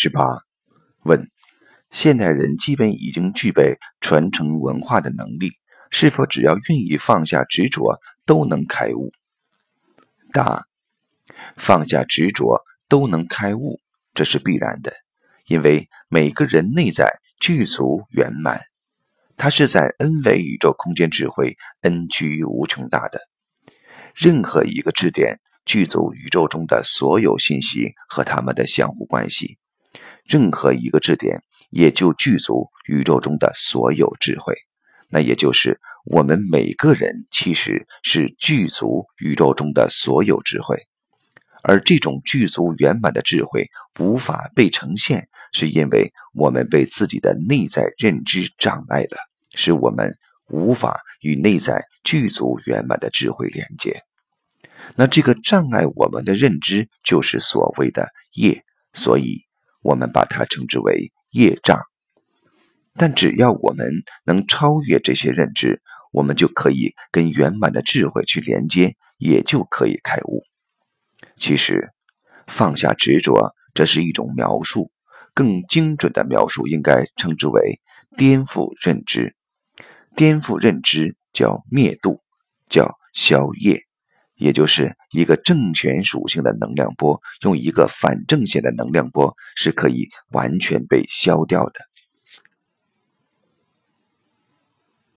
十八，问：现代人基本已经具备传承文化的能力，是否只要愿意放下执着，都能开悟？答：放下执着都能开悟，这是必然的，因为每个人内在具足圆满，它是在 n 维宇宙空间智慧 n 趋于无穷大的。任何一个质点具足宇宙中的所有信息和它们的相互关系，任何一个质点也就具足宇宙中的所有智慧。那也就是我们每个人其实是具足宇宙中的所有智慧，而这种具足圆满的智慧无法被呈现，是因为我们被自己的内在认知障碍了，使我们无法与内在具足圆满的智慧连接。那这个障碍我们的认知，就是所谓的业，所以我们把它称之为业障。但只要我们能超越这些认知，我们就可以跟圆满的智慧去连接，也就可以开悟。其实，放下执着，这是一种描述，更精准的描述应该称之为颠覆认知。颠覆认知叫灭度，叫消业。也就是一个正弦属性的能量波，用一个反正弦的能量波是可以完全被消掉的。